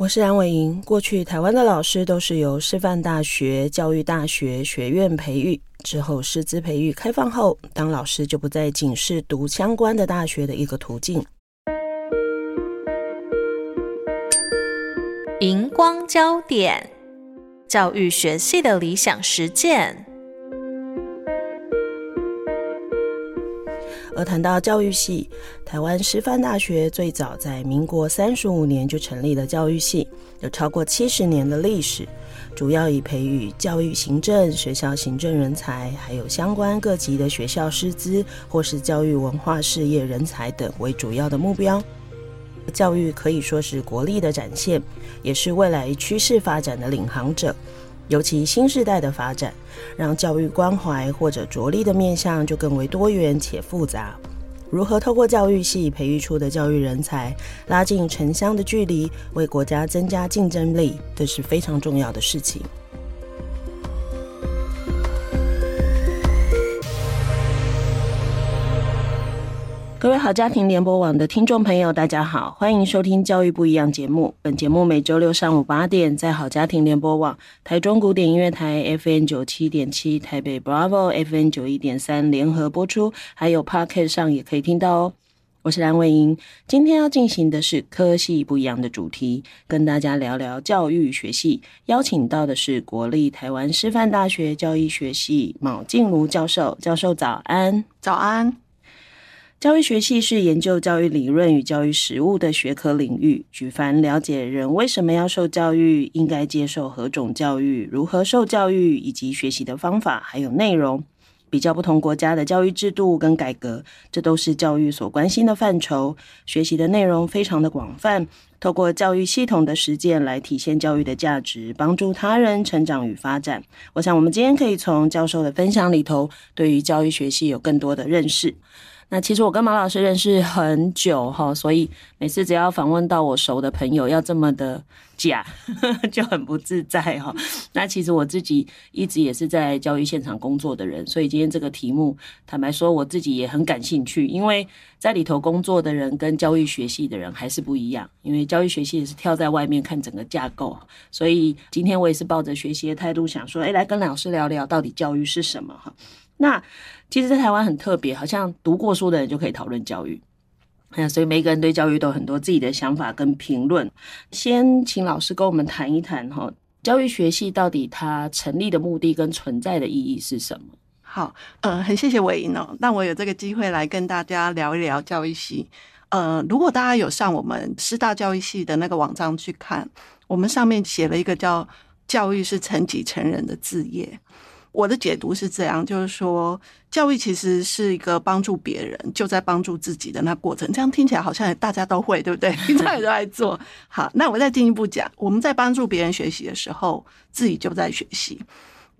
我是梁伟莹。过去台湾的老师都是由师范大学、教育大学学院培育，之后师资培育开放后，当老师就不再仅是读相关的大学的一个途径。荧光焦点，教育学系的理想实践。而谈到教育系，台湾师范大学最早在民国三十五年就成立了教育系，有超过七十年的历史，主要以培育教育行政、学校行政人才，还有相关各级的学校师资或是教育文化事业人才等为主要的目标。教育可以说是国力的展现，也是未来趋势发展的领航者。尤其新时代的发展，让教育关怀或者着力的面向就更为多元且复杂。如何透过教育系培育出的教育人才，拉近城乡的距离，为国家增加竞争力，这是非常重要的事情。各位好家庭联播网的听众朋友，大家好，欢迎收听《教育不一样》节目。本节目每周六上午八点在好家庭联播网、台中古典音乐台 FM 九七点七、台北 Bravo FM 九一点三联合播出，还有 Podcast 上也可以听到哦。我是蓝伟莹，今天要进行的是科系不一样的主题，跟大家聊聊教育学系。邀请到的是国立台湾师范大学教育学系铆静茹教授，教授早安，早安。教育学系是研究教育理论与教育实务的学科领域，举凡了解人为什么要受教育，应该接受何种教育，如何受教育，以及学习的方法还有内容，比较不同国家的教育制度跟改革，这都是教育所关心的范畴。学习的内容非常的广泛，透过教育系统的实践来体现教育的价值，帮助他人成长与发展。我想我们今天可以从教授的分享里头，对于教育学系有更多的认识。那其实我跟马老师认识很久哈，所以每次只要访问到我熟的朋友，要这么的假，就很不自在哈。那其实我自己一直也是在教育现场工作的人，所以今天这个题目，坦白说我自己也很感兴趣，因为在里头工作的人跟教育学系的人还是不一样，因为教育学系也是跳在外面看整个架构，所以今天我也是抱着学习的态度，想说，哎，来跟老师聊聊到底教育是什么哈。那其实，在台湾很特别，好像读过书的人就可以讨论教育，所以每个人对教育都有很多自己的想法跟评论。先请老师跟我们谈一谈哈，教育学系到底它成立的目的跟存在的意义是什么？好，呃，很谢谢伟莹哦，让我有这个机会来跟大家聊一聊教育系。呃，如果大家有上我们师大教育系的那个网站去看，我们上面写了一个叫“教育是成己成人的字业”。我的解读是这样，就是说，教育其实是一个帮助别人，就在帮助自己的那过程。这样听起来好像大家都会，对不对？平常也都在做。好，那我再进一步讲，我们在帮助别人学习的时候，自己就在学习。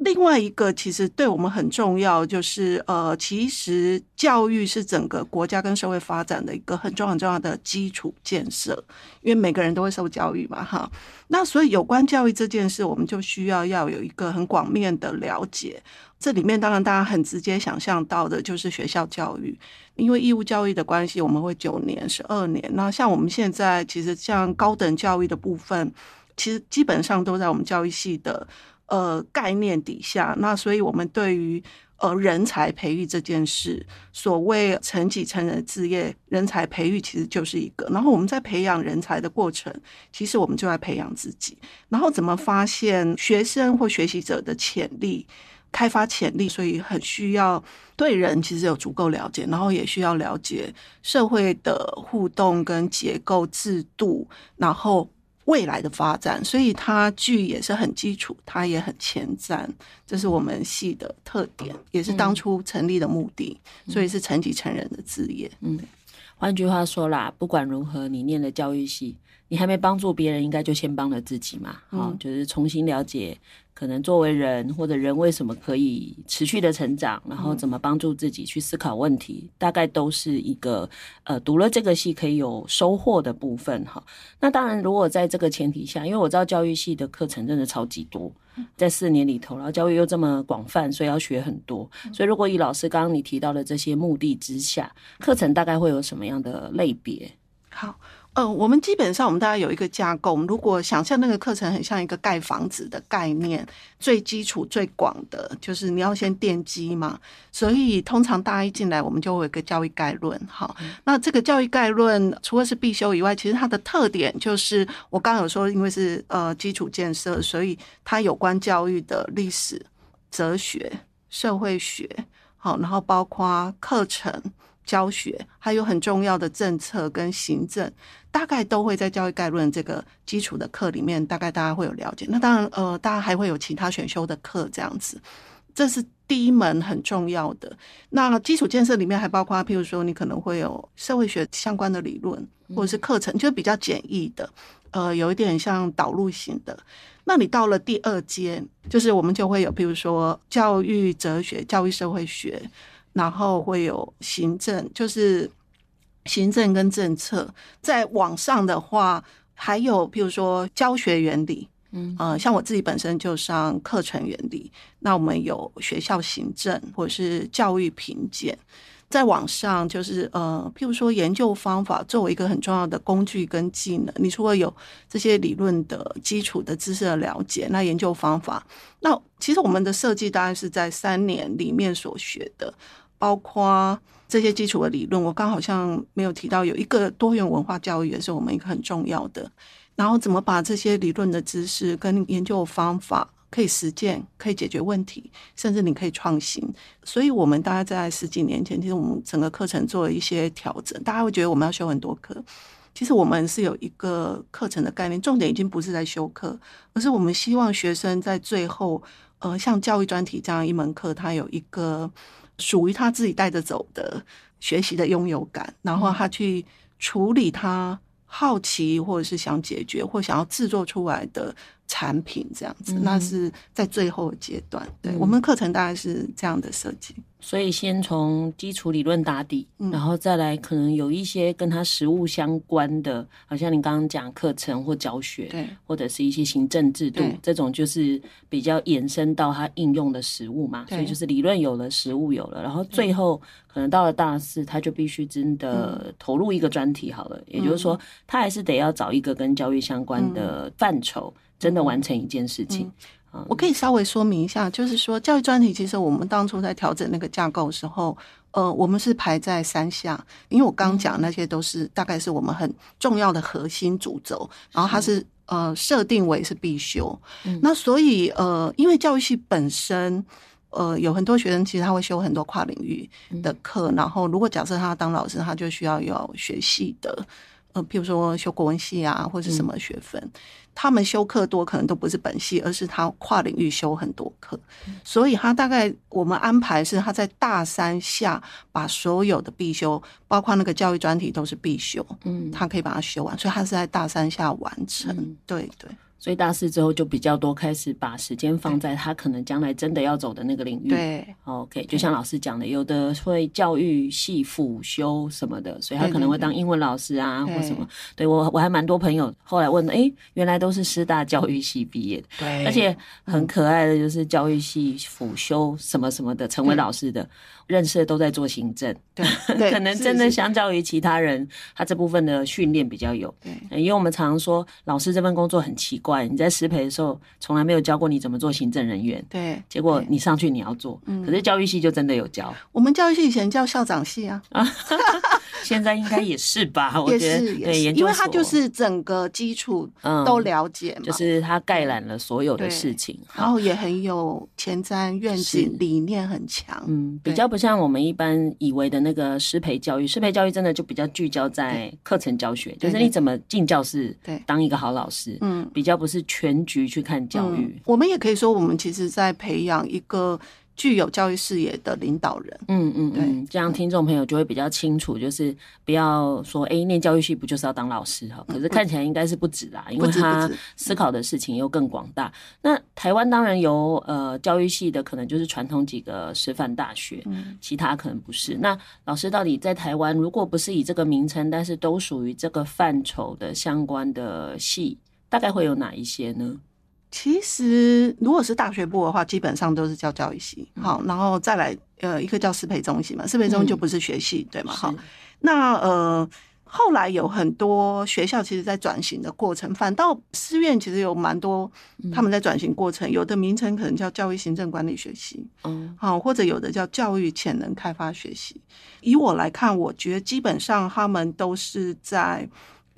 另外一个其实对我们很重要，就是呃，其实教育是整个国家跟社会发展的一个很重要很重要的基础建设，因为每个人都会受教育嘛，哈。那所以有关教育这件事，我们就需要要有一个很广面的了解。这里面当然大家很直接想象到的就是学校教育，因为义务教育的关系，我们会九年、十二年。那像我们现在其实像高等教育的部分，其实基本上都在我们教育系的。呃，概念底下，那所以我们对于呃人才培育这件事，所谓成己成人志业，人才培育其实就是一个。然后我们在培养人才的过程，其实我们就在培养自己。然后怎么发现学生或学习者的潜力，开发潜力，所以很需要对人其实有足够了解，然后也需要了解社会的互动跟结构制度，然后。未来的发展，所以它剧也是很基础，它也很前瞻，这是我们系的特点，也是当初成立的目的，嗯、所以是成己成人的职业。嗯，换句话说啦，不管如何，你念的教育系，你还没帮助别人，应该就先帮了自己嘛。好、嗯，就是重新了解，可能作为人或者人为什么可以持续的成长，然后怎么帮助自己去思考问题，嗯、大概都是一个呃读了这个系可以有收获的部分哈。那当然，如果在这个前提下，因为我知道教育系的课程真的超级多，在四年里头，然后教育又这么广泛，所以要学很多。所以如果以老师刚刚你提到的这些目的之下，课程大概会有什么样的类别？好。呃，我们基本上我们大家有一个架构。我们如果想象那个课程很像一个盖房子的概念，最基础、最广的就是你要先奠基嘛。所以通常大家一进来，我们就会有一个教育概论。好，那这个教育概论除了是必修以外，其实它的特点就是我刚刚有说，因为是呃基础建设，所以它有关教育的历史、哲学、社会学，好，然后包括课程。教学还有很重要的政策跟行政，大概都会在教育概论这个基础的课里面，大概大家会有了解。那当然，呃，大家还会有其他选修的课这样子，这是第一门很重要的。那基础建设里面还包括，譬如说，你可能会有社会学相关的理论，或者是课程，就比较简易的，呃，有一点像导入型的。那你到了第二阶，就是我们就会有，譬如说教育哲学、教育社会学。然后会有行政，就是行政跟政策。在网上的话，还有譬如说教学原理，嗯，呃，像我自己本身就上课程原理。那我们有学校行政或者是教育评鉴。在网上就是呃，譬如说研究方法作为一个很重要的工具跟技能。你除了有这些理论的基础的知识的了解，那研究方法，那其实我们的设计大概是在三年里面所学的。包括这些基础的理论，我刚好像没有提到，有一个多元文化教育也是我们一个很重要的。然后怎么把这些理论的知识跟研究方法可以实践，可以解决问题，甚至你可以创新。所以，我们大概在十几年前，其实我们整个课程做了一些调整。大家会觉得我们要修很多课，其实我们是有一个课程的概念，重点已经不是在修课，而是我们希望学生在最后，呃，像教育专题这样一门课，它有一个。属于他自己带着走的学习的拥有感，然后他去处理他好奇或者是想解决或想要制作出来的产品，这样子，那是在最后阶段。对，我们课程大概是这样的设计。所以先从基础理论打底，嗯，然后再来可能有一些跟它实物相关的，好像你刚刚讲课程或教学，对，或者是一些行政制度，这种就是比较延伸到它应用的实物嘛。所以就是理论有了，实物有了，然后最后可能到了大四，他就必须真的投入一个专题好了。嗯，也就是说，他还是得要找一个跟教育相关的范畴，真的完成一件事情。嗯嗯我可以稍微说明一下，就是说教育专题，其实我们当初在调整那个架构的时候，呃，我们是排在三下，因为我刚讲那些都是大概是我们很重要的核心主轴，然后它是呃设定为是必修。那所以呃，因为教育系本身呃有很多学生，其实他会修很多跨领域的课，然后如果假设他当老师，他就需要有学系的。呃，譬如说修国文系啊，或者什么学分，嗯、他们修课多，可能都不是本系，而是他跨领域修很多课，嗯、所以他大概我们安排是他在大三下把所有的必修，包括那个教育专题都是必修，嗯，他可以把它修完，所以他是在大三下完成，嗯、对对。所以大四之后就比较多开始把时间放在他可能将来真的要走的那个领域。对，OK，就像老师讲的，有的会教育系辅修什么的，所以他可能会当英文老师啊，或什么。对，我我还蛮多朋友后来问，诶，原来都是师大教育系毕业的，对，而且很可爱的就是教育系辅修什么什么的，成为老师的。认识的都在做行政，对，可能真的相较于其他人，他这部分的训练比较有。对，因为我们常常说，老师这份工作很奇怪，你在师培的时候从来没有教过你怎么做行政人员，对，结果你上去你要做，可是教育系就真的有教。我们教育系以前叫校长系啊，现在应该也是吧？我觉得对，因为他就是整个基础都了解嘛，就是他概览了所有的事情，然后也很有前瞻愿景，理念很强，嗯，比较不。像我们一般以为的那个师培教育，师培教育真的就比较聚焦在课程教学，就是你怎么进教室，对，当一个好老师，嗯，比较不是全局去看教育。我们也可以说，我们其实在培养一个具有教育视野的领导人。嗯嗯，对嗯，这样听众朋友就会比较清楚，就是不要说，哎，念教育系不就是要当老师哈？可是看起来应该是不止啦，因为他思考的事情又更广大。那台湾当然有呃教育系的，可能就是传统几个师范大学，其他可能不是。那老师到底在台湾，如果不是以这个名称，但是都属于这个范畴的相关的系，大概会有哪一些呢？其实，如果是大学部的话，基本上都是叫教育系。好，然后再来，呃，一个叫师培中心嘛，师培中心就不是学系，嗯、对吗？好，那呃，后来有很多学校其实在转型的过程，反倒师院其实有蛮多他们在转型过程，嗯、有的名称可能叫教育行政管理学系，嗯，好，或者有的叫教育潜能开发学习。以我来看，我觉得基本上他们都是在。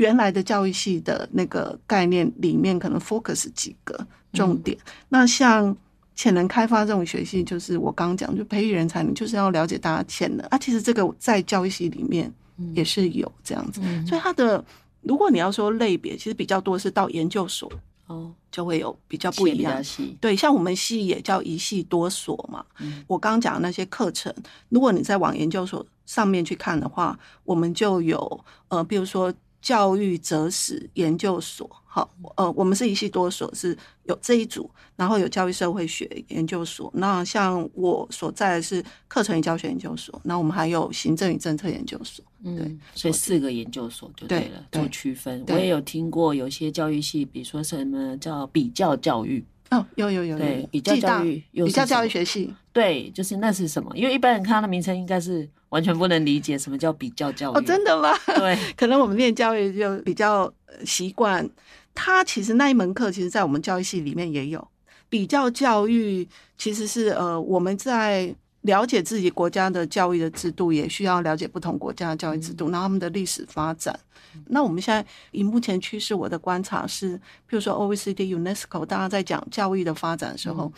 原来的教育系的那个概念里面，可能 focus 几个重点。嗯、那像潜能开发这种学系，就是我刚刚讲，就培育人才，你就是要了解大家潜能啊。其实这个在教育系里面也是有这样子，嗯、所以它的如果你要说类别，其实比较多是到研究所哦，就会有比较不一样。对，像我们系也叫一系多所嘛。嗯、我刚刚讲的那些课程，如果你在往研究所上面去看的话，我们就有呃，比如说。教育哲史研究所，好，呃，我们是一系多所，是有这一组，然后有教育社会学研究所。那像我所在的是课程与教学研究所，那我们还有行政与政策研究所。对，嗯，所以四个研究所就对了，做区分。我也有听过有些教育系，比如说什么叫比较教育。哦，有有有，对，比较教育，比较教育学系，对，就是那是什么？因为一般人看它的名称，应该是完全不能理解什么叫比较教育。哦，真的吗？对，可能我们念教育就比较习惯。他其实那一门课，其实在我们教育系里面也有比较教育，其实是呃我们在。了解自己国家的教育的制度，也需要了解不同国家的教育制度，然后他们的历史发展。那我们现在以目前趋势，我的观察是，譬如说 OECD、UNESCO，大家在讲教育的发展的时候，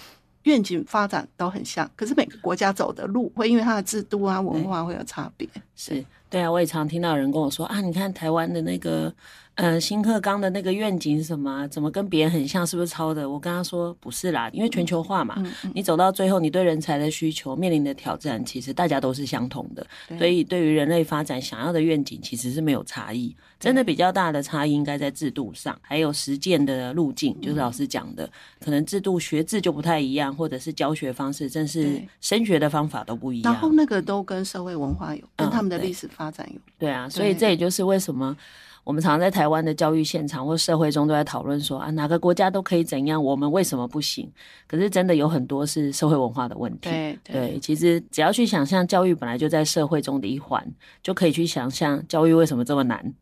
愿景发展都很像，可是每个国家走的路会因为它的制度啊、文化会有差别。是，对啊，我也常听到人跟我说啊，你看台湾的那个。嗯，新课纲的那个愿景是什么？怎么跟别人很像？是不是抄的？我跟他说不是啦，因为全球化嘛，嗯嗯、你走到最后，你对人才的需求面临的挑战，其实大家都是相同的。所以对于人类发展想要的愿景，其实是没有差异。真的比较大的差异应该在制度上，还有实践的路径，就是老师讲的，嗯、可能制度学制就不太一样，或者是教学方式，甚至升学的方法都不一样。然后那个都跟社会文化有，跟他们的历史发展有。嗯、对，对啊，所以这也就是为什么。我们常常在台湾的教育现场或社会中都在讨论说啊，哪个国家都可以怎样，我们为什么不行？可是真的有很多是社会文化的问题。对，其实只要去想象教育本来就在社会中的一环，就可以去想象教育为什么这么难。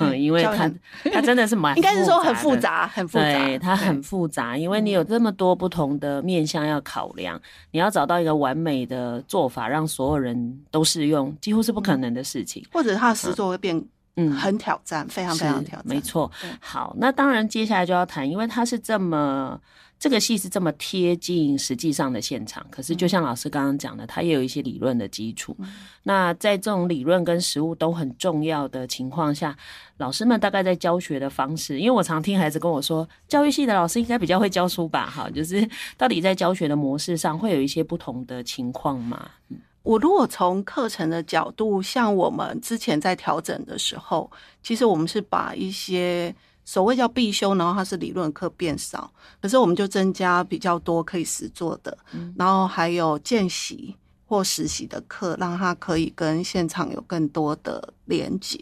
嗯，因为它它真的是蛮，应该是说很复杂，很复杂。对，它很复杂，因为你有这么多不同的面向要考量，你要找到一个完美的做法，让所有人都适用，几乎是不可能的事情。或者它的实作会变。嗯，很挑战，非常非常挑战，没错。好，那当然接下来就要谈，因为它是这么这个戏是这么贴近实际上的现场，可是就像老师刚刚讲的，它也有一些理论的基础。嗯、那在这种理论跟实物都很重要的情况下，老师们大概在教学的方式，因为我常听孩子跟我说，教育系的老师应该比较会教书吧？哈，就是到底在教学的模式上会有一些不同的情况吗？嗯我如果从课程的角度，像我们之前在调整的时候，其实我们是把一些所谓叫必修，然后它是理论课变少，可是我们就增加比较多可以实做的，然后还有见习或实习的课，让它可以跟现场有更多的连接。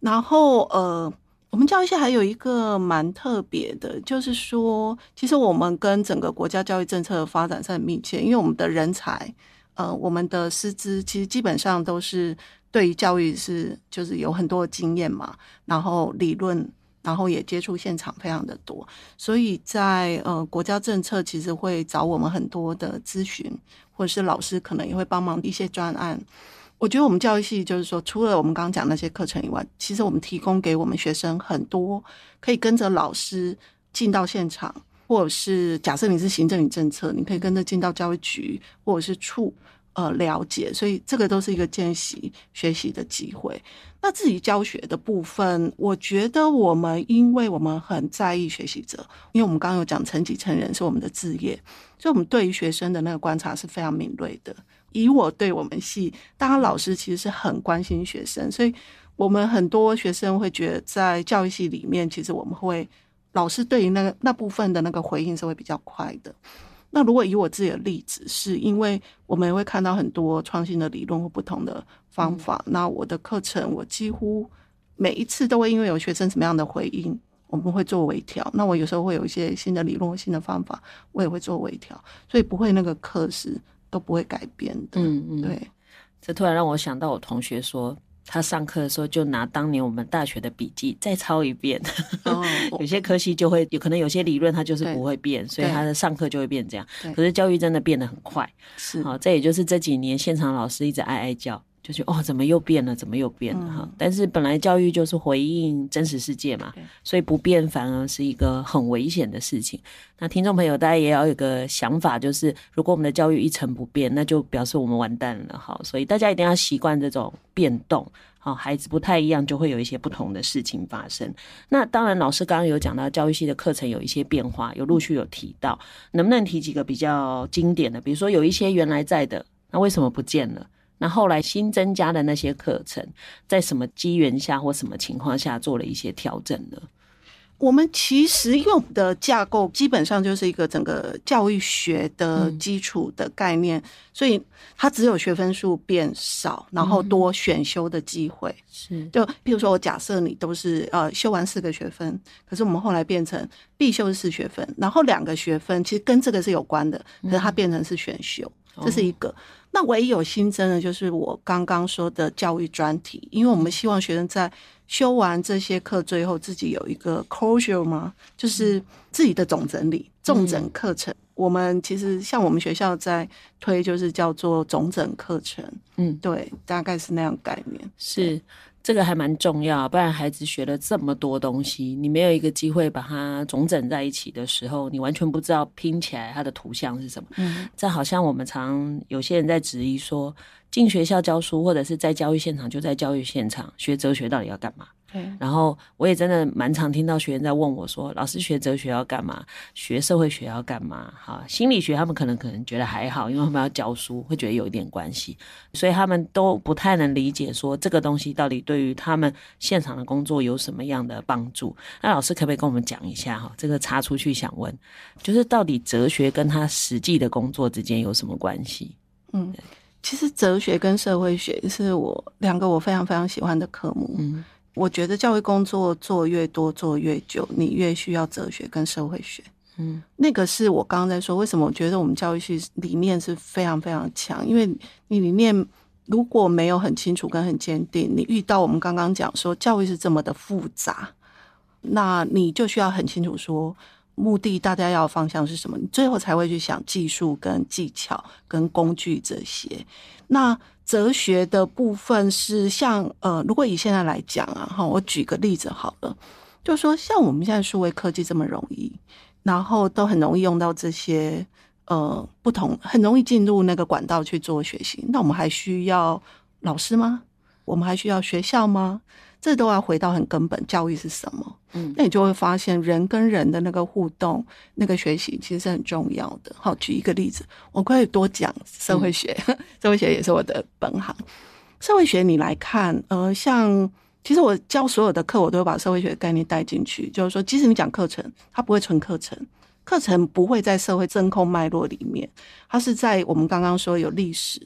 然后呃，我们教育系还有一个蛮特别的，就是说，其实我们跟整个国家教育政策的发展是很密切，因为我们的人才。呃，我们的师资其实基本上都是对于教育是就是有很多的经验嘛，然后理论，然后也接触现场非常的多，所以在呃国家政策其实会找我们很多的咨询，或者是老师可能也会帮忙一些专案。我觉得我们教育系就是说，除了我们刚刚讲那些课程以外，其实我们提供给我们学生很多可以跟着老师进到现场。或者是假设你是行政与政策，你可以跟着进到教育局或者是处，呃了解，所以这个都是一个见习学习的机会。那自己教学的部分，我觉得我们因为我们很在意学习者，因为我们刚刚有讲成己成人是我们的志业，所以我们对于学生的那个观察是非常敏锐的。以我对我们系，当然老师其实是很关心学生，所以我们很多学生会觉得在教育系里面，其实我们会老师对于那个那部分的那个回应是会比较快的。那如果以我自己的例子，是因为我们也会看到很多创新的理论或不同的方法。嗯、那我的课程，我几乎每一次都会因为有学生什么样的回应，我们会做微调。那我有时候会有一些新的理论或新的方法，我也会做微调，所以不会那个课时都不会改变的。嗯嗯，对。这突然让我想到我同学说。他上课的时候就拿当年我们大学的笔记再抄一遍。哦、有些科系就会有可能有些理论它就是不会变，所以他的上课就会变这样。可是教育真的变得很快，是好，这也就是这几年现场老师一直哀哀叫。就是哦，怎么又变了？怎么又变了？哈、嗯！但是本来教育就是回应真实世界嘛，所以不变反而是一个很危险的事情。那听众朋友，大家也要有个想法，就是如果我们的教育一成不变，那就表示我们完蛋了。哈！所以大家一定要习惯这种变动。好，孩子不太一样，就会有一些不同的事情发生。那当然，老师刚刚有讲到教育系的课程有一些变化，有陆续有提到，能不能提几个比较经典的？比如说有一些原来在的，那为什么不见了？那后来新增加的那些课程，在什么机缘下或什么情况下做了一些调整呢？我们其实用的架构基本上就是一个整个教育学的基础的概念，嗯、所以它只有学分数变少，然后多选修的机会。是、嗯，就比如说我假设你都是呃修完四个学分，可是我们后来变成必修是四学分，然后两个学分其实跟这个是有关的，可是它变成是选修，嗯、这是一个。哦那唯一有新增的，就是我刚刚说的教育专题，因为我们希望学生在修完这些课最后，自己有一个 closure 吗，就是自己的总整理、重整课程。嗯、我们其实像我们学校在推，就是叫做总整课程。嗯，对，大概是那样概念。是。这个还蛮重要，不然孩子学了这么多东西，你没有一个机会把它总整在一起的时候，你完全不知道拼起来它的图像是什么。嗯，这好像我们常有些人在质疑说，进学校教书或者是在教育现场，就在教育现场学哲学到底要干嘛？然后我也真的蛮常听到学员在问我说：“老师学哲学要干嘛？学社会学要干嘛？”哈，心理学他们可能可能觉得还好，因为他们要教书，会觉得有一点关系，所以他们都不太能理解说这个东西到底对于他们现场的工作有什么样的帮助。那老师可不可以跟我们讲一下哈？这个插出去想问，就是到底哲学跟他实际的工作之间有什么关系？嗯，其实哲学跟社会学是我两个我非常非常喜欢的科目。嗯。我觉得教育工作做越多，做越久，你越需要哲学跟社会学。嗯，那个是我刚刚在说，为什么我觉得我们教育系理念是非常非常强，因为你理念如果没有很清楚跟很坚定，你遇到我们刚刚讲说教育是这么的复杂，那你就需要很清楚说目的，大家要方向是什么，你最后才会去想技术跟技巧跟工具这些。那哲学的部分是像呃，如果以现在来讲啊，哈，我举个例子好了，就是说像我们现在数位科技这么容易，然后都很容易用到这些呃不同，很容易进入那个管道去做学习，那我们还需要老师吗？我们还需要学校吗？这都要回到很根本，教育是什么？嗯，那你就会发现人跟人的那个互动、那个学习其实是很重要的。好，举一个例子，我可以多讲社会学，嗯、社会学也是我的本行。社会学你来看，呃，像其实我教所有的课，我都会把社会学的概念带进去。就是说，即使你讲课程，它不会纯课程，课程不会在社会真空脉络里面，它是在我们刚刚说有历史，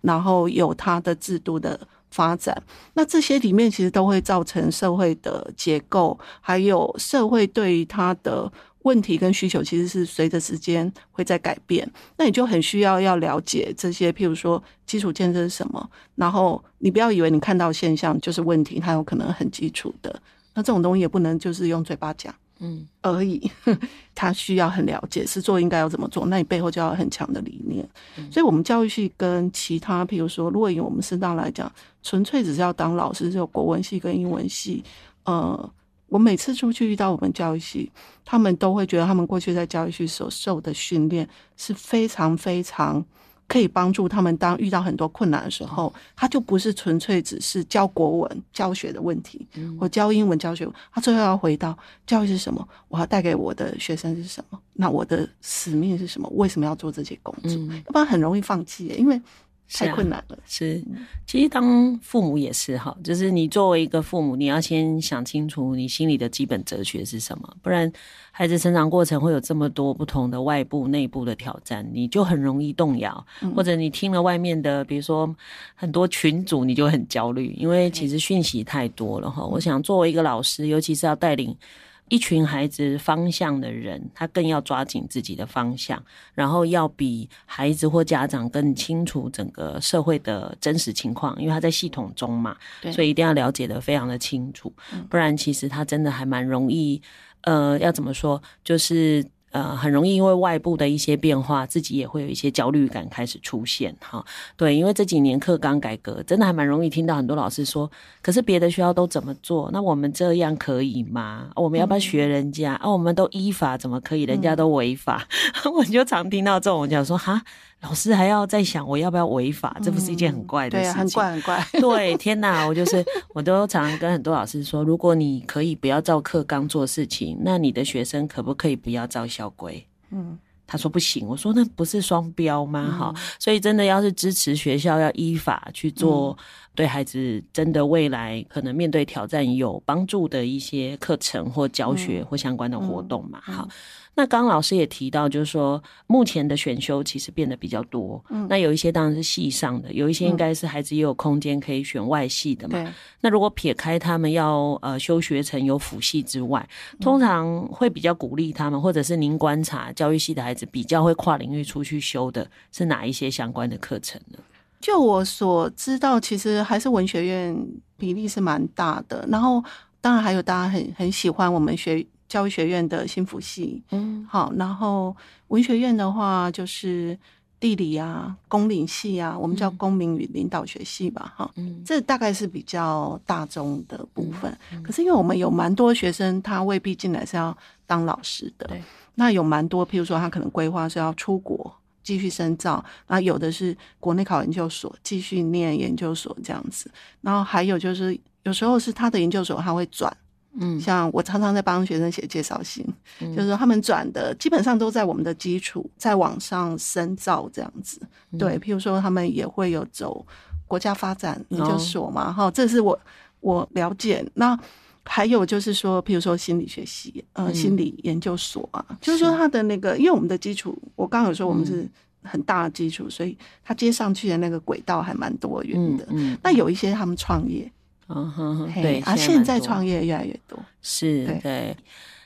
然后有它的制度的。发展，那这些里面其实都会造成社会的结构，还有社会对于它的问题跟需求，其实是随着时间会在改变。那你就很需要要了解这些，譬如说基础建设是什么，然后你不要以为你看到现象就是问题，它有可能很基础的。那这种东西也不能就是用嘴巴讲。嗯，而已，他需要很了解，是做应该要怎么做，那你背后就要很强的理念。嗯、所以，我们教育系跟其他，譬如说，如果以我们师大来讲，纯粹只是要当老师，只有国文系跟英文系。呃，我每次出去遇到我们教育系，他们都会觉得他们过去在教育系所受的训练是非常非常可以帮助他们当遇到很多困难的时候，他就不是纯粹只是教国文教学的问题，或教英文教学，他最后要回到教育是什么？我要带给我的学生是什么？那我的使命是什么？为什么要做这些工作？要不然很容易放弃，因为。太困难了。是，其实当父母也是哈，就是你作为一个父母，你要先想清楚你心里的基本哲学是什么，不然孩子成长过程会有这么多不同的外部、内部的挑战，你就很容易动摇，或者你听了外面的，比如说很多群组，你就很焦虑，因为其实讯息太多了哈。我想作为一个老师，尤其是要带领。一群孩子方向的人，他更要抓紧自己的方向，然后要比孩子或家长更清楚整个社会的真实情况，因为他在系统中嘛，对，所以一定要了解得非常的清楚，不然其实他真的还蛮容易，呃，要怎么说，就是。呃，很容易因为外部的一些变化，自己也会有一些焦虑感开始出现哈。对，因为这几年课纲改革，真的还蛮容易听到很多老师说，可是别的学校都怎么做，那我们这样可以吗？我们要不要学人家？嗯、啊，我们都依法，怎么可以？人家都违法，嗯、我就常听到这种，我讲说哈。老师还要在想我要不要违法，这不是一件很怪的事情。对，很怪很怪。对，天哪，我就是我都常常跟很多老师说，如果你可以不要照课纲做事情，那你的学生可不可以不要照校规？嗯，他说不行。我说那不是双标吗？哈、嗯，所以真的要是支持学校要依法去做，对孩子真的未来可能面对挑战有帮助的一些课程或教学或相关的活动嘛。好。那刚刚老师也提到，就是说目前的选修其实变得比较多。嗯，那有一些当然是系上的，有一些应该是孩子也有空间可以选外系的嘛。对。那如果撇开他们要呃修学成有辅系之外，通常会比较鼓励他们，或者是您观察教育系的孩子比较会跨领域出去修的是哪一些相关的课程呢？就我所知道，其实还是文学院比例是蛮大的。然后当然还有大家很很喜欢我们学。教育学院的心辅系，嗯，好，然后文学院的话就是地理啊、公领系啊，我们叫公民与领导学系吧，哈，嗯，这大概是比较大众的部分。嗯嗯、可是因为我们有蛮多学生，他未必进来是要当老师的，对，那有蛮多，譬如说他可能规划是要出国继续深造，那有的是国内考研究所继续念研究所这样子，然后还有就是有时候是他的研究所他会转。嗯，像我常常在帮学生写介绍信，嗯、就是说他们转的基本上都在我们的基础，在往上深造这样子。嗯、对，譬如说他们也会有走国家发展研究所嘛，哈、哦，这是我我了解。那还有就是说，譬如说心理学系，呃，嗯、心理研究所啊，就是说他的那个，因为我们的基础，我刚刚有说我们是很大的基础，嗯、所以他接上去的那个轨道还蛮多元的。嗯，嗯那有一些他们创业。嗯哼哼，对啊，现在创业越来越多，是对，对。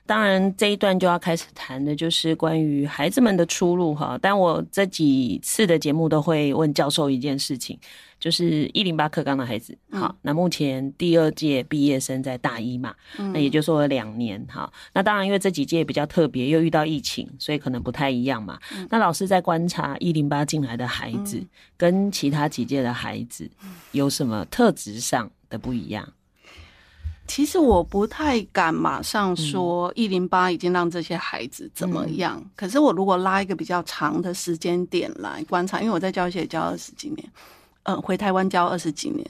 当然这一段就要开始谈的就是关于孩子们的出路哈。但我这几次的节目都会问教授一件事情，就是一零八课纲的孩子，好，嗯、那目前第二届毕业生在大一嘛，嗯、那也就是说两年哈。那当然因为这几届比较特别，又遇到疫情，所以可能不太一样嘛。嗯、那老师在观察一零八进来的孩子，嗯、跟其他几届的孩子有什么特质上的不一样？其实我不太敢马上说一零八已经让这些孩子怎么样。嗯、可是我如果拉一个比较长的时间点来观察，因为我在教育系教二十几年，嗯，回台湾教二十几年，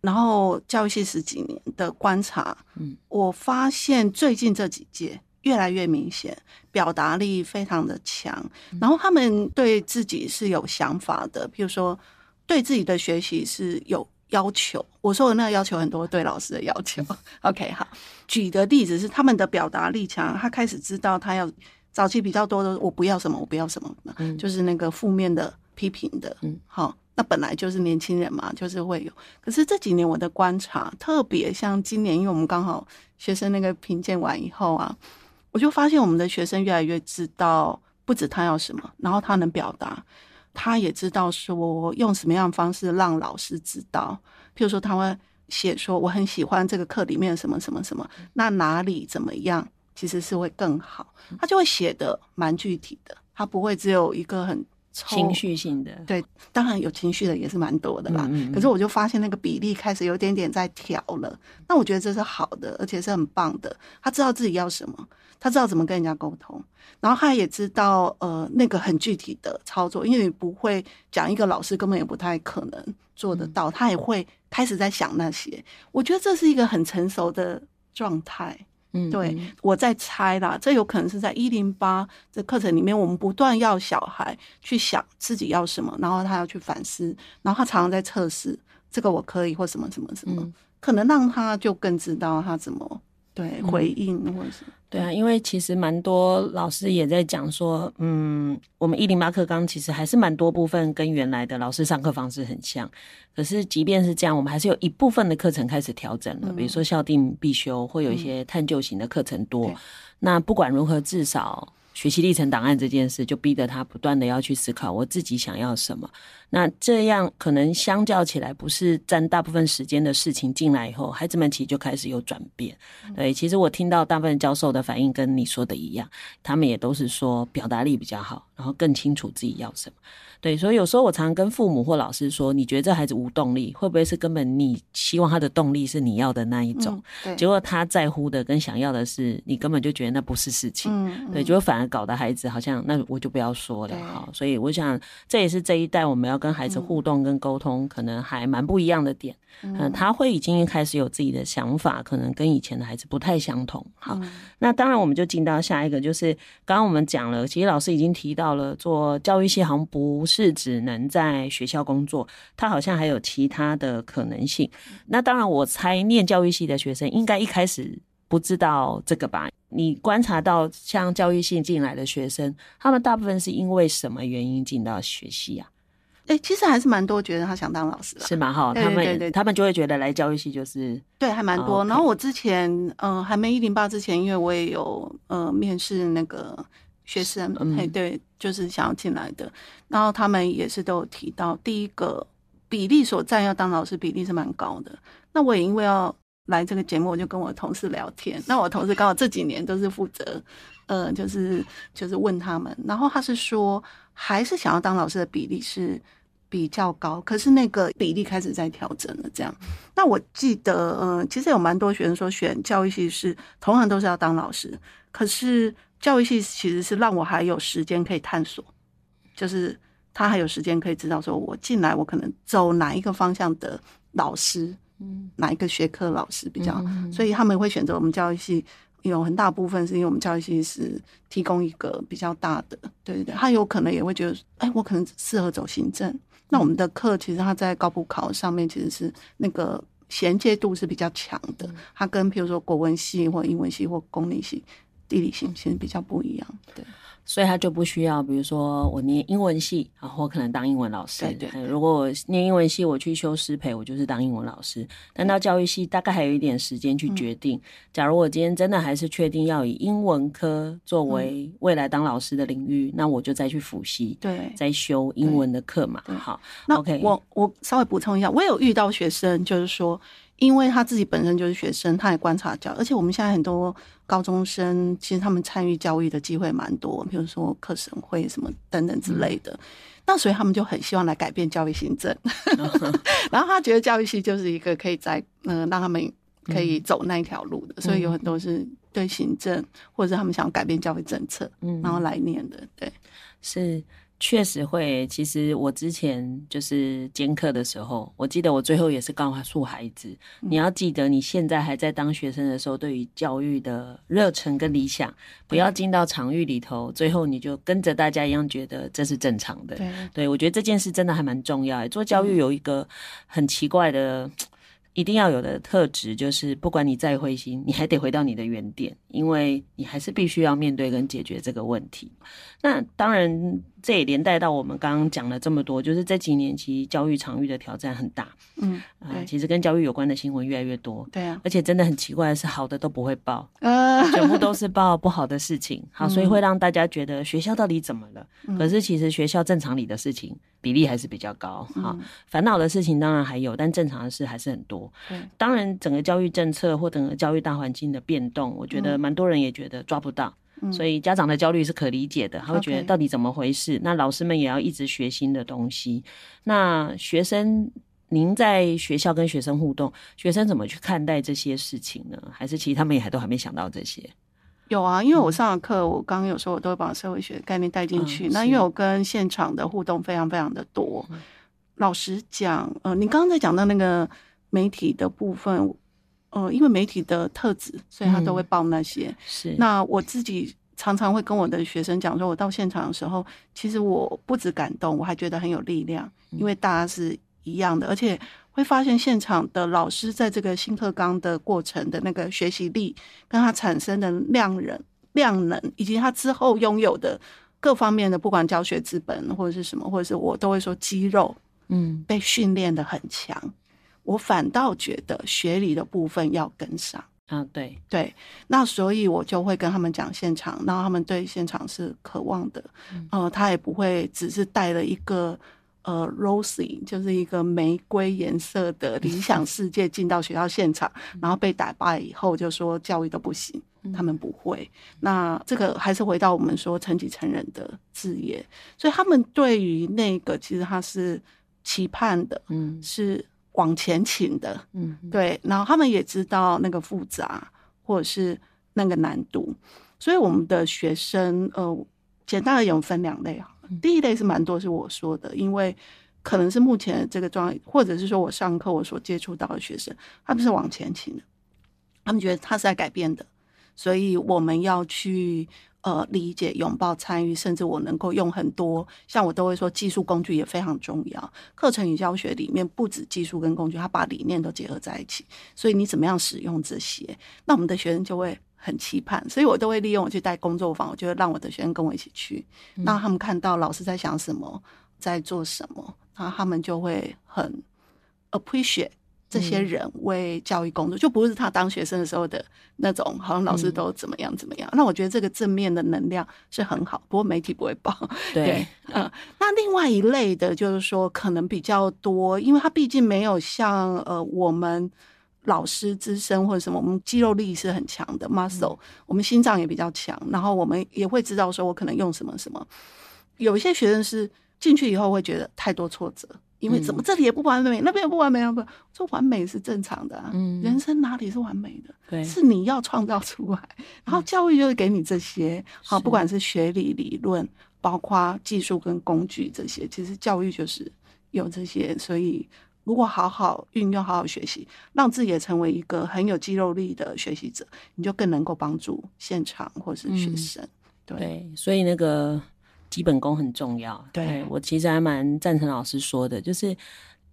然后教育系十几年的观察，嗯，我发现最近这几届越来越明显，表达力非常的强，然后他们对自己是有想法的，譬如说对自己的学习是有。要求我说的那个要求很多，对老师的要求。OK，好，举的例子是他们的表达力强，他开始知道他要早期比较多的，我不要什么，我不要什么，嗯、就是那个负面的批评的。嗯，好，那本来就是年轻人嘛，就是会有。可是这几年我的观察，特别像今年，因为我们刚好学生那个评鉴完以后啊，我就发现我们的学生越来越知道，不止他要什么，然后他能表达。他也知道说用什么样的方式让老师知道，譬如说他会写说我很喜欢这个课里面什么什么什么，那哪里怎么样，其实是会更好。他就会写的蛮具体的，他不会只有一个很情绪性的。对，当然有情绪的也是蛮多的啦。嗯嗯嗯。可是我就发现那个比例开始有点点在调了，那我觉得这是好的，而且是很棒的。他知道自己要什么，他知道怎么跟人家沟通，然后他也知道呃那个很具体的操作，因为你不会讲一个老师根本也不太可能做得到，他也会开始在想那些。我觉得这是一个很成熟的状态。嗯，对，我在猜啦，这有可能是在一零八这课程里面，我们不断要小孩去想自己要什么，然后他要去反思，然后他常常在测试这个我可以或什么什么什么，可能让他就更知道他怎么。对，回应或者是、嗯、对啊，因为其实蛮多老师也在讲说，嗯，我们一零八课纲其实还是蛮多部分跟原来的老师上课方式很像。可是即便是这样，我们还是有一部分的课程开始调整了，嗯、比如说校定必修，会有一些探究型的课程多。嗯、那不管如何，至少。学习历程档案这件事，就逼得他不断的要去思考我自己想要什么。那这样可能相较起来，不是占大部分时间的事情进来以后，孩子们其实就开始有转变。对，其实我听到大部分教授的反应跟你说的一样，他们也都是说表达力比较好，然后更清楚自己要什么。对，所以有时候我常常跟父母或老师说，你觉得这孩子无动力，会不会是根本你希望他的动力是你要的那一种？嗯、结果他在乎的跟想要的是，你根本就觉得那不是事情。对，就反而搞得孩子好像那我就不要说了哈。所以我想这也是这一代我们要跟孩子互动跟沟通，嗯、可能还蛮不一样的点。嗯，他会已经开始有自己的想法，可能跟以前的孩子不太相同。好，嗯、那当然我们就进到下一个，就是刚刚我们讲了，其实老师已经提到了，做教育系好像不是只能在学校工作，他好像还有其他的可能性。那当然，我猜念教育系的学生应该一开始不知道这个吧？你观察到像教育系进来的学生，他们大部分是因为什么原因进到学系啊？哎、欸，其实还是蛮多觉得他想当老师的，是蛮好。他们对对对，他们就会觉得来教育系就是对，还蛮多。哦 okay、然后我之前嗯、呃，还没一零八之前，因为我也有呃面试那个学生，哎、嗯，对，就是想要进来的。然后他们也是都有提到，第一个比例所占要当老师比例是蛮高的。那我也因为要来这个节目，我就跟我同事聊天。那我同事刚好这几年都是负责，呃，就是就是问他们，然后他是说，还是想要当老师的比例是。比较高，可是那个比例开始在调整了。这样，那我记得，嗯、呃，其实有蛮多学生说选教育系是同样都是要当老师，可是教育系其实是让我还有时间可以探索，就是他还有时间可以知道说，我进来我可能走哪一个方向的老师，嗯，哪一个学科老师比较好，嗯、所以他们会选择我们教育系。有很大部分是因为我们教育系是提供一个比较大的，对对对，他有可能也会觉得，哎，我可能适合走行政。那我们的课其实他在高普考上面其实是那个衔接度是比较强的，它跟譬如说国文系或英文系或公理系、地理性其实比较不一样，对。所以他就不需要，比如说我念英文系，然后我可能当英文老师。对。如果我念英文系，我去修师培，我就是当英文老师。但到教育系，大概还有一点时间去决定。嗯、假如我今天真的还是确定要以英文科作为未来当老师的领域，嗯、那我就再去辅习，对，再修英文的课嘛。好，那 OK，我我稍微补充一下，我有遇到学生，就是说。因为他自己本身就是学生，他也观察教，而且我们现在很多高中生，其实他们参与教育的机会蛮多，比如说课程会什么等等之类的。嗯、那所以他们就很希望来改变教育行政，嗯、然后他觉得教育系就是一个可以在嗯、呃、让他们可以走那一条路的，嗯、所以有很多是对行政或者是他们想要改变教育政策，嗯，然后来念的，对，是。确实会。其实我之前就是兼课的时候，我记得我最后也是告诉孩子，嗯、你要记得你现在还在当学生的时候，对于教育的热忱跟理想，不要进到场域里头，最后你就跟着大家一样觉得这是正常的。对，对，我觉得这件事真的还蛮重要。做教育有一个很奇怪的。一定要有的特质就是，不管你再灰心，你还得回到你的原点，因为你还是必须要面对跟解决这个问题。那当然，这也连带到我们刚刚讲了这么多，就是这几年其实教育场域的挑战很大。嗯，啊、呃，其实跟教育有关的新闻越来越多。对啊，而且真的很奇怪的是，好的都不会报，呃，全部都是报不好的事情。好，所以会让大家觉得学校到底怎么了？嗯、可是其实学校正常里的事情比例还是比较高。哈，烦恼的事情当然还有，但正常的事还是很多。对，当然，整个教育政策或整个教育大环境的变动，我觉得蛮多人也觉得抓不到，嗯、所以家长的焦虑是可理解的。他会觉得到底怎么回事那老师们也要一直学新的东西。那学生，您在学校跟学生互动，学生怎么去看待这些事情呢？还是其实他们也还都还没想到这些？有啊，因为我上的课，我刚刚有说，我都会把社会学概念带进去。嗯、那因为我跟现场的互动非常非常的多。嗯、老实讲，呃，你刚刚在讲到那个媒体的部分，呃，因为媒体的特质，所以他都会报那些。嗯、是。那我自己常常会跟我的学生讲说，我到现场的时候，其实我不止感动，我还觉得很有力量，因为大家是一样的，而且。会发现现场的老师在这个新课纲的过程的那个学习力，跟他产生的量人量能，以及他之后拥有的各方面的，不管教学资本或者是什么，或者是我都会说肌肉，嗯，被训练的很强。嗯、我反倒觉得学理的部分要跟上。啊，对。对，那所以我就会跟他们讲现场，然后他们对现场是渴望的，嗯、呃，他也不会只是带了一个。呃，rosy 就是一个玫瑰颜色的理 想世界进到学校现场，然后被打败以后就说教育都不行，他们不会。那这个还是回到我们说成己成人的字眼，所以他们对于那个其实他是期盼的，嗯，是往前倾的，嗯，对。然后他们也知道那个复杂或者是那个难度，所以我们的学生，呃，简单而言分两类啊。第一类是蛮多是我说的，因为可能是目前这个状态，或者是说我上课我所接触到的学生，他们是往前倾的，他们觉得他是在改变的，所以我们要去呃理解、拥抱、参与，甚至我能够用很多，像我都会说技术工具也非常重要。课程与教学里面不止技术跟工具，他把理念都结合在一起，所以你怎么样使用这些，那我们的学生就会。很期盼，所以我都会利用我去带工作坊，我就会让我的学生跟我一起去，让他们看到老师在想什么，在做什么，然后他们就会很 appreciate 这些人为教育工作，就不是他当学生的时候的那种，好像老师都怎么样怎么样。那我觉得这个正面的能量是很好，不过媒体不会报。对，嗯，那另外一类的就是说，可能比较多，因为他毕竟没有像呃我们。老师资深或者什么，我们肌肉力是很强的 muscle，我们心脏也比较强，然后我们也会知道说，我可能用什么什么。有一些学生是进去以后会觉得太多挫折，因为怎么这里也不完美，那边也不完美，不，说完美是正常的啊。嗯，人生哪里是完美的？对，是你要创造出来。然后教育就是给你这些，好，不管是学理理论，包括技术跟工具这些，其实教育就是有这些，所以。如果好好运用，好好学习，让自己也成为一个很有肌肉力的学习者，你就更能够帮助现场或是学生。嗯、对，对，所以那个基本功很重要。对，对我其实还蛮赞成老师说的，就是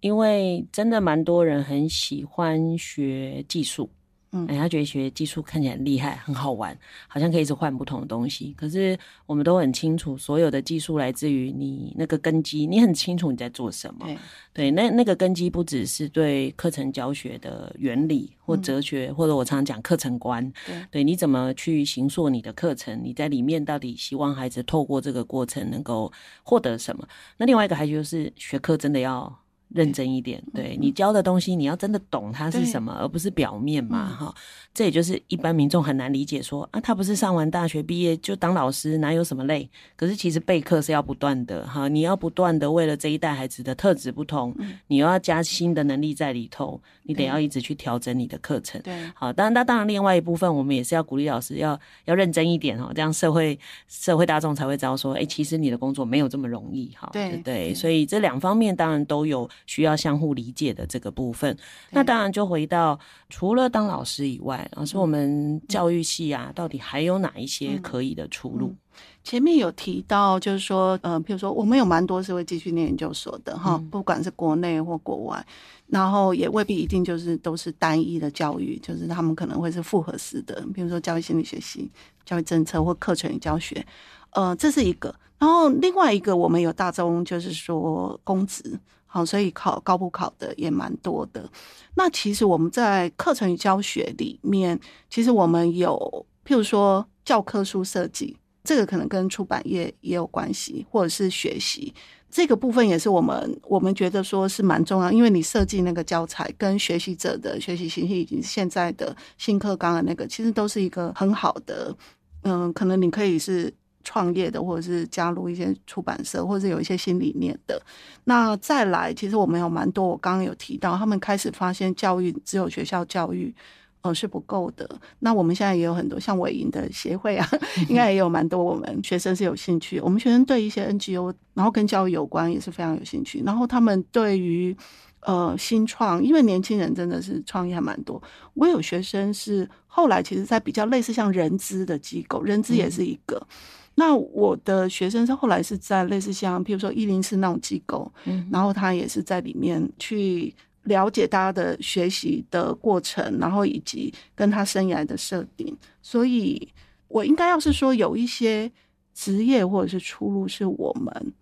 因为真的蛮多人很喜欢学技术。嗯，哎，他觉得学技术看起来很厉害，很好玩，好像可以一直换不同的东西。可是我们都很清楚，所有的技术来自于你那个根基，你很清楚你在做什么。对，对，那那个根基不只是对课程教学的原理或哲学，嗯、或者我常常讲课程观。对，对，你怎么去形塑你的课程？你在里面到底希望孩子透过这个过程能够获得什么？那另外一个还就是学科真的要。认真一点，对，你教的东西，你要真的懂它是什么，而不是表面嘛，哈。这也就是一般民众很难理解，说啊，他不是上完大学毕业就当老师，哪有什么累？可是其实备课是要不断的，哈，你要不断的为了这一代孩子的特质不同，你又要加新的能力在里头，你得要一直去调整你的课程。对，好，当然，那当然，另外一部分我们也是要鼓励老师要要认真一点哈，这样社会社会大众才会知道说，哎，其实你的工作没有这么容易，哈，对对，所以这两方面当然都有。需要相互理解的这个部分，那当然就回到除了当老师以外，老师我们教育系啊，到底还有哪一些可以的出路？前面有提到，就是说，呃，比如说我们有蛮多是会继续念研究所的哈，不管是国内或国外，然后也未必一定就是都是单一的教育，就是他们可能会是复合式的，比如说教育心理学系、教育政策或课程与教学，呃，这是一个。然后另外一个，我们有大中，就是说公职。好，所以考高普考的也蛮多的。那其实我们在课程与教学里面，其实我们有，譬如说教科书设计，这个可能跟出版业也有关系，或者是学习这个部分也是我们我们觉得说是蛮重要，因为你设计那个教材跟学习者的学习形式以及现在的新课纲的那个，其实都是一个很好的，嗯，可能你可以是。创业的，或者是加入一些出版社，或者是有一些新理念的。那再来，其实我们有蛮多。我刚刚有提到，他们开始发现教育只有学校教育，呃是不够的。那我们现在也有很多像伟莹的协会啊，应该也有蛮多我们学生是有兴趣。我们学生对一些 NGO，然后跟教育有关也是非常有兴趣。然后他们对于呃新创，因为年轻人真的是创业还蛮多。我有学生是后来其实在比较类似像人资的机构，人资也是一个。嗯那我的学生是后来是在类似像，譬如说一零四那种机构，嗯，然后他也是在里面去了解大家的学习的过程，然后以及跟他生涯的设定。所以，我应该要是说有一些职业或者是出路是我们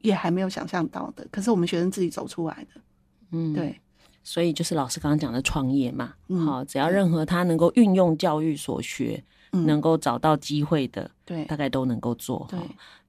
也还没有想象到的，可是我们学生自己走出来的，嗯，对。所以就是老师刚刚讲的创业嘛，嗯，好，只要任何他能够运用教育所学。嗯、能够找到机会的，对，大概都能够做。对，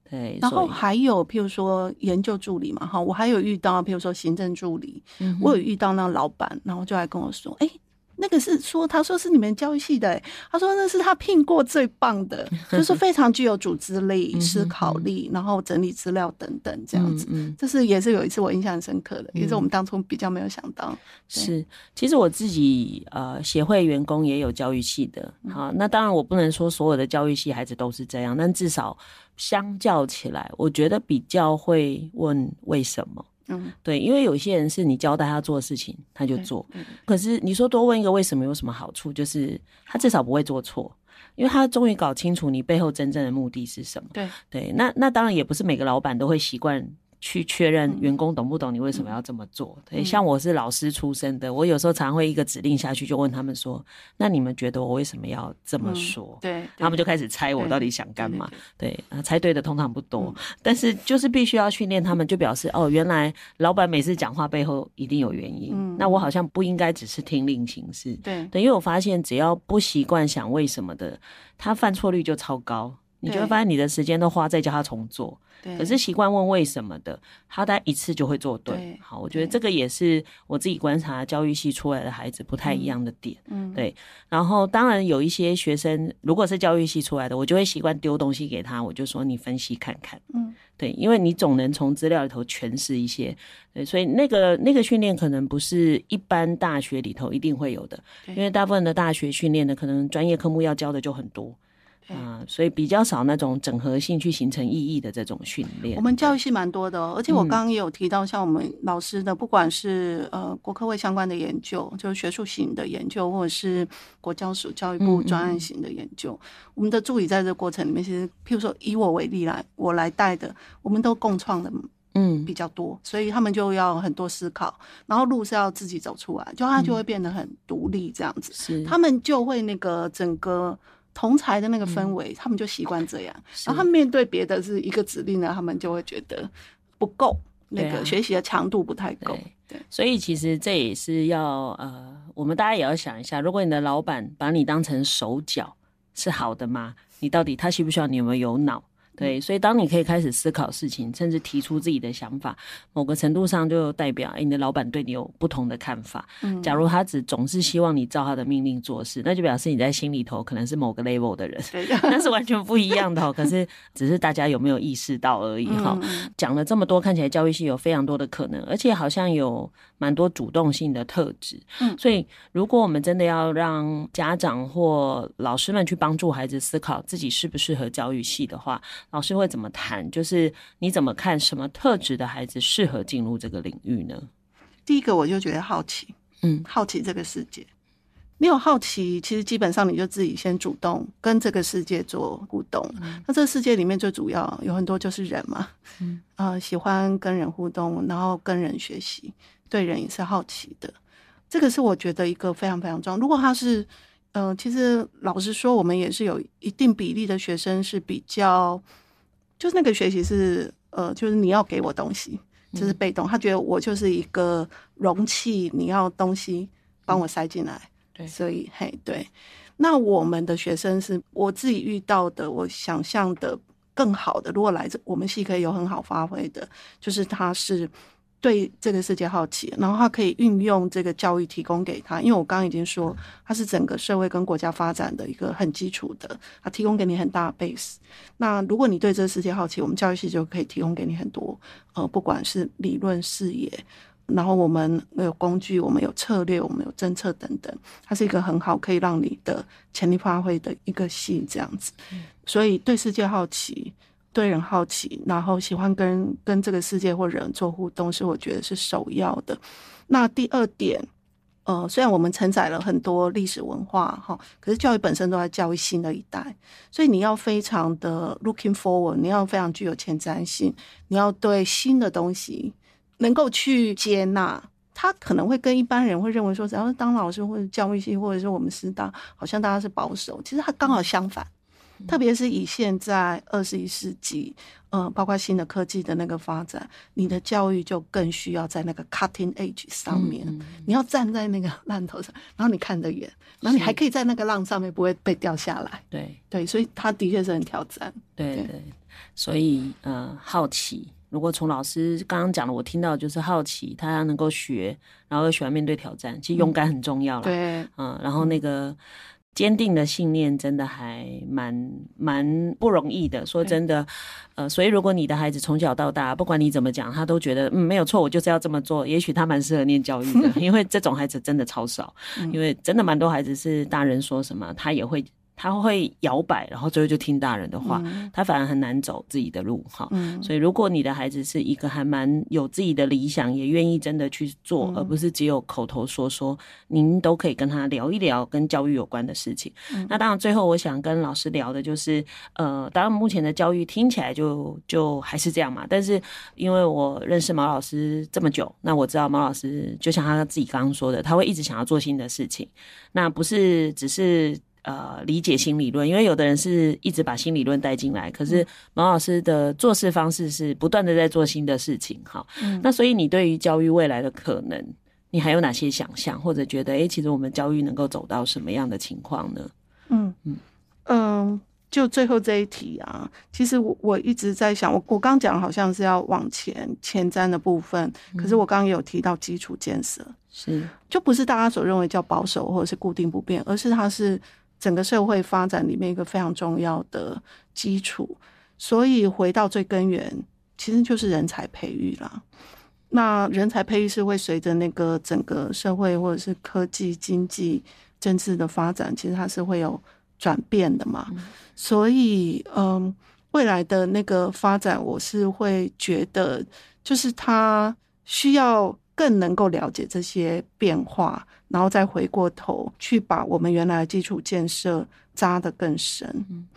对。然后还有，譬如说研究助理嘛，哈，我还有遇到，譬如说行政助理，嗯、我有遇到那个老板，然后就来跟我说，哎、欸。那个是说，他说是你们教育系的，他说那是他聘过最棒的，就是非常具有组织力、思考力，然后整理资料等等这样子。嗯，这是也是有一次我印象很深刻的，也是我们当初比较没有想到。是，其实我自己呃协会员工也有教育系的，好，那当然我不能说所有的教育系孩子都是这样，但至少相较起来，我觉得比较会问为什么。嗯，对，因为有些人是你交代他做的事情，他就做。可是你说多问一个为什么有什么好处？就是他至少不会做错，因为他终于搞清楚你背后真正的目的是什么。对对，那那当然也不是每个老板都会习惯。去确认员工懂不懂你为什么要这么做？对，像我是老师出身的，我有时候常会一个指令下去就问他们说：“那你们觉得我为什么要这么说？”对，他们就开始猜我到底想干嘛。对，猜对的通常不多，但是就是必须要训练他们，就表示哦，原来老板每次讲话背后一定有原因。那我好像不应该只是听令行事。对，对，因为我发现只要不习惯想为什么的，他犯错率就超高。你就会发现你的时间都花在教他重做。对，可是习惯问为什么的，他大概一次就会做对。对，好，我觉得这个也是我自己观察教育系出来的孩子不太一样的点。嗯，对。然后当然有一些学生，如果是教育系出来的，我就会习惯丢东西给他，我就说你分析看看。嗯，对，因为你总能从资料里头诠释一些。对，所以那个那个训练可能不是一般大学里头一定会有的，因为大部分的大学训练的可能专业科目要教的就很多。所以比较少那种整合性去形成意义的这种训练。我们教育系蛮多的，哦，而且我刚刚也有提到，像我们老师的，不管是呃国科会相关的研究，就是学术型的研究，或者是国教署教育部专案型的研究，嗯嗯，我们的助理在这个过程里面，其实譬如说以我为例来，我来带的，我们都共创的，嗯，比较多，嗯，所以他们就要很多思考，然后路是要自己走出来，就他就会变得很独立这样子，是，他们就会那个整个。同才的那个氛围，嗯，他们就习惯这样。然后他们面对别的是一个指令呢，他们就会觉得不够，那个学习的强度不太够。对，对，所以其实这也是要呃，我们大家也要想一下，如果你的老板把你当成手脚，是好的吗？你到底他需不需要你有没有有脑？对，所以当你可以开始思考事情，甚至提出自己的想法，某个程度上就代表，哎，你的老板对你有不同的看法。嗯，假如他只总是希望你照他的命令做事，那就表示你在心里头可能是某个 level 的人，那是完全不一样的哦。可是只是大家有没有意识到而已哈。讲了这么多，看起来教育系有非常多的可能，而且好像有蛮多主动性的特质。嗯，所以如果我们真的要让家长或老师们去帮助孩子思考自己适不适合教育系的话，老师会怎么谈？就是你怎么看什么特质的孩子适合进入这个领域呢？第一个，我就觉得好奇，嗯，好奇这个世界。没有好奇，其实基本上你就自己先主动跟这个世界做互动。嗯、那这个世界里面最主要有很多就是人嘛，嗯，呃，喜欢跟人互动，然后跟人学习，对人也是好奇的。这个是我觉得一个非常非常重要。如果他是嗯、呃，其实老实说，我们也是有一定比例的学生是比较，就是那个学习是呃，就是你要给我东西，就是被动。他觉得我就是一个容器，你要东西帮我塞进来。对，所以嘿，对。那我们的学生是我自己遇到的，我想象的更好的。如果来这我们系可以有很好发挥的，就是他是。对这个世界好奇，然后他可以运用这个教育提供给他，因为我刚刚已经说，它是整个社会跟国家发展的一个很基础的，他提供给你很大的 base。那如果你对这个世界好奇，我们教育系就可以提供给你很多，呃，不管是理论视野，然后我们有工具，我们有策略，我们有政策等等，它是一个很好可以让你的潜力发挥的一个系，这样子。所以对世界好奇，对人好奇，然后喜欢跟跟这个世界或人做互动，是我觉得是首要的。那第二点，呃，虽然我们承载了很多历史文化哈，可是教育本身都在教育新的一代，所以你要非常的 looking forward，你要非常具有前瞻性，你要对新的东西。能够去接纳，他可能会跟一般人会认为说，只要是当老师或者教育系，或者是我们师大，好像大家是保守。其实他刚好相反，特别是以现在二十一世纪，嗯、呃，包括新的科技的那个发展，你的教育就更需要在那个 cutting edge 上面，你要站在那个浪头上，然后你看得远，然后你还可以在那个浪上面不会被掉下来。对对，所以他的确是很挑战。对对，对，所以呃，好奇。如果从老师刚刚讲的，我听到就是好奇，他能够学，然后又喜欢面对挑战，其实勇敢很重要了。对，嗯，然后那个坚定的信念真的还蛮蛮不容易的。说真的，呃，所以如果你的孩子从小到大，不管你怎么讲，他都觉得嗯没有错，我就是要这么做。也许他蛮适合念教育的，因为这种孩子真的超少，因为真的蛮多孩子是大人说什么，他也会。他会摇摆，然后最后就听大人的话，嗯、他反而很难走自己的路哈。嗯、所以，如果你的孩子是一个还蛮有自己的理想，也愿意真的去做，嗯、而不是只有口头说说，您都可以跟他聊一聊跟教育有关的事情。嗯、那当然，最后我想跟老师聊的就是，呃，当然目前的教育听起来就就还是这样嘛。但是，因为我认识毛老师这么久，那我知道毛老师就像他自己刚刚说的，他会一直想要做新的事情，那不是只是。呃，理解新理论，因为有的人是一直把新理论带进来，可是毛老师的做事方式是不断的在做新的事情，哈。嗯、那所以你对于教育未来的可能，你还有哪些想象，或者觉得，哎、欸，其实我们教育能够走到什么样的情况呢？嗯嗯嗯，就最后这一题啊，其实我我一直在想，我我刚讲好像是要往前前瞻的部分，可是我刚刚有提到基础建设，是就不是大家所认为叫保守或者是固定不变，而是它是。整个社会发展里面一个非常重要的基础，所以回到最根源，其实就是人才培育啦。那人才培育是会随着那个整个社会或者是科技、经济、政治的发展，其实它是会有转变的嘛。嗯、所以，嗯，未来的那个发展，我是会觉得，就是它需要。更能够了解这些变化，然后再回过头去把我们原来的基础建设扎得更深。嗯，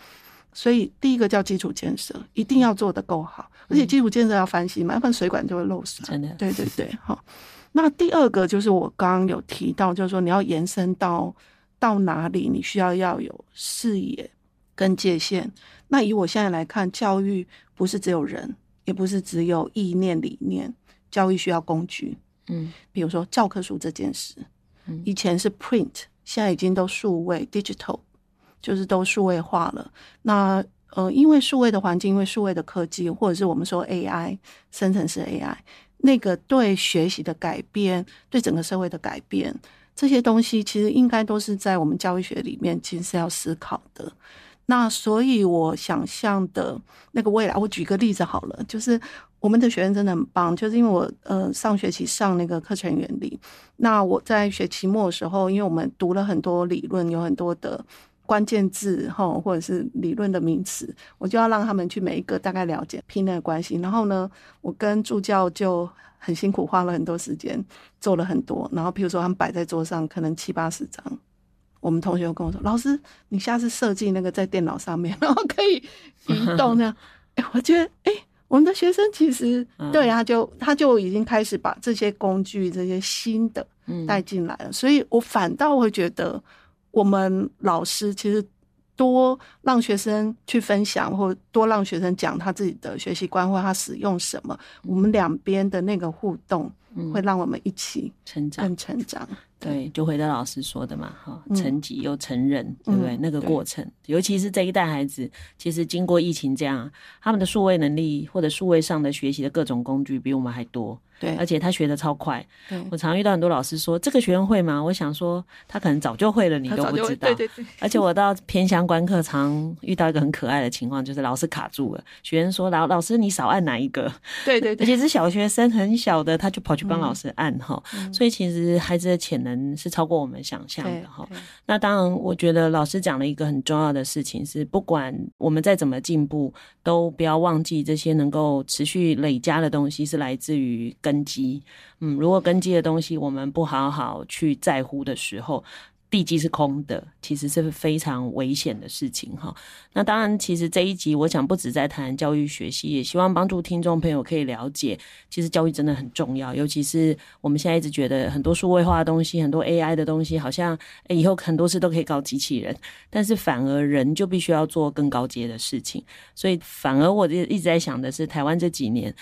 所以第一个叫基础建设，一定要做得够好，而且基础建设要翻新嘛，要不然水管就会漏水。真的，对对 对，好。那第二个就是我刚刚有提到，就是说你要延伸到到哪里，你需要要有视野跟界限。那以我现在来看，教育不是只有人，也不是只有意念理念，教育需要工具。嗯，比如说教科书这件事，以前是 print，现在已经都数位 digital，就是都数位化了。那呃，因为数位的环境，因为数位的科技，或者是我们说 AI 生成式 AI，那个对学习的改变，对整个社会的改变，这些东西其实应该都是在我们教育学里面，其实是要思考的。那所以，我想象的那个未来，我举个例子好了，就是我们的学生真的很棒，就是因为我呃上学期上那个课程原理，那我在学期末的时候，因为我们读了很多理论，有很多的关键字哈，或者是理论的名词，我就要让他们去每一个大概了解拼那个关系。然后呢，我跟助教就很辛苦，花了很多时间做了很多。然后譬如说，他们摆在桌上，可能七八十张。我们同学又跟我说：“老师，你下次设计那个在电脑上面，然后可以移动这样。”哎，我觉得，哎，我们的学生其实对他，就他就已经开始把这些工具、这些新的带进来了。所以我反倒会觉得，我们老师其实多让学生去分享，或多让学生讲他自己的学习观，或他使用什么，我们两边的那个互动，会让我们一起成长，更成长。对，就回到老师说的嘛，哈，成绩又成人，嗯、对不对？那个过程，尤其是这一代孩子，其实经过疫情这样，他们的数位能力或者数位上的学习的各种工具比我们还多。对，而且他学的超快。对，我常遇到很多老师说这个学生会吗？我想说他可能早就会了，你都不知道。对对对。而且我到偏乡观课，常遇到一个很可爱的情况，就是老师卡住了，学生说老老师你少按哪一个？对对对。而且是小学生很小的，他就跑去帮老师按哈、嗯。所以其实孩子的潜能是超过我们想象的哈。那当然，我觉得老师讲了一个很重要的事情是，不管我们再怎么进步，都不要忘记这些能够持续累加的东西是来自于根基。嗯，如果根基的东西我们不好好去在乎的时候，地基是空的，其实是非常危险的事情哈。那当然，其实这一集我想不止在谈教育学习，也希望帮助听众朋友可以了解，其实教育真的很重要。尤其是我们现在一直觉得很多数位化的东西，很多 AI 的东西，好像以后很多事都可以搞机器人，但是反而人就必须要做更高阶的事情。所以反而我就一直在想的是，台湾这几年。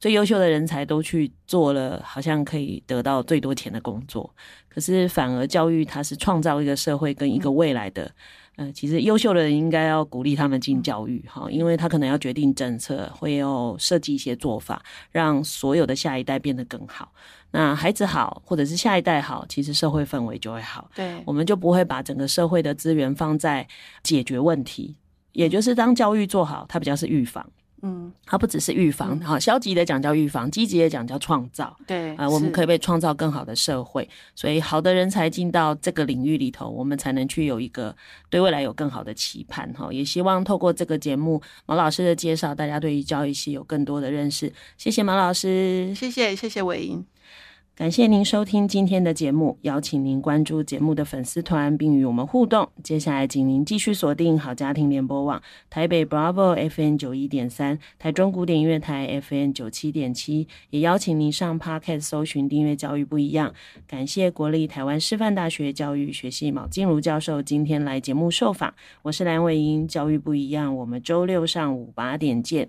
最优秀的人才都去做了，好像可以得到最多钱的工作。可是反而教育它是创造一个社会跟一个未来的。嗯、呃，其实优秀的人应该要鼓励他们进教育哈，因为他可能要决定政策，会要设计一些做法，让所有的下一代变得更好。那孩子好，或者是下一代好，其实社会氛围就会好。对，我们就不会把整个社会的资源放在解决问题，也就是当教育做好，它比较是预防。嗯，它不只是预防，哈、嗯，消极的讲叫预防，积极的讲叫创造。对，啊、呃，我们可以被创造更好的社会，所以好的人才进到这个领域里头，我们才能去有一个对未来有更好的期盼。哈，也希望透过这个节目毛老师的介绍，大家对于教育系有更多的认识。谢谢毛老师，谢谢谢谢伟莹。感谢您收听今天的节目，邀请您关注节目的粉丝团，并与我们互动。接下来，请您继续锁定好家庭联播网台北 Bravo FM 九一点三、台中古典音乐台 FM 九七点七，也邀请您上 Podcast 搜寻订阅教育不一样。感谢国立台湾师范大学教育学系毛静茹教授今天来节目受访，我是蓝伟英，教育不一样，我们周六上午八点见。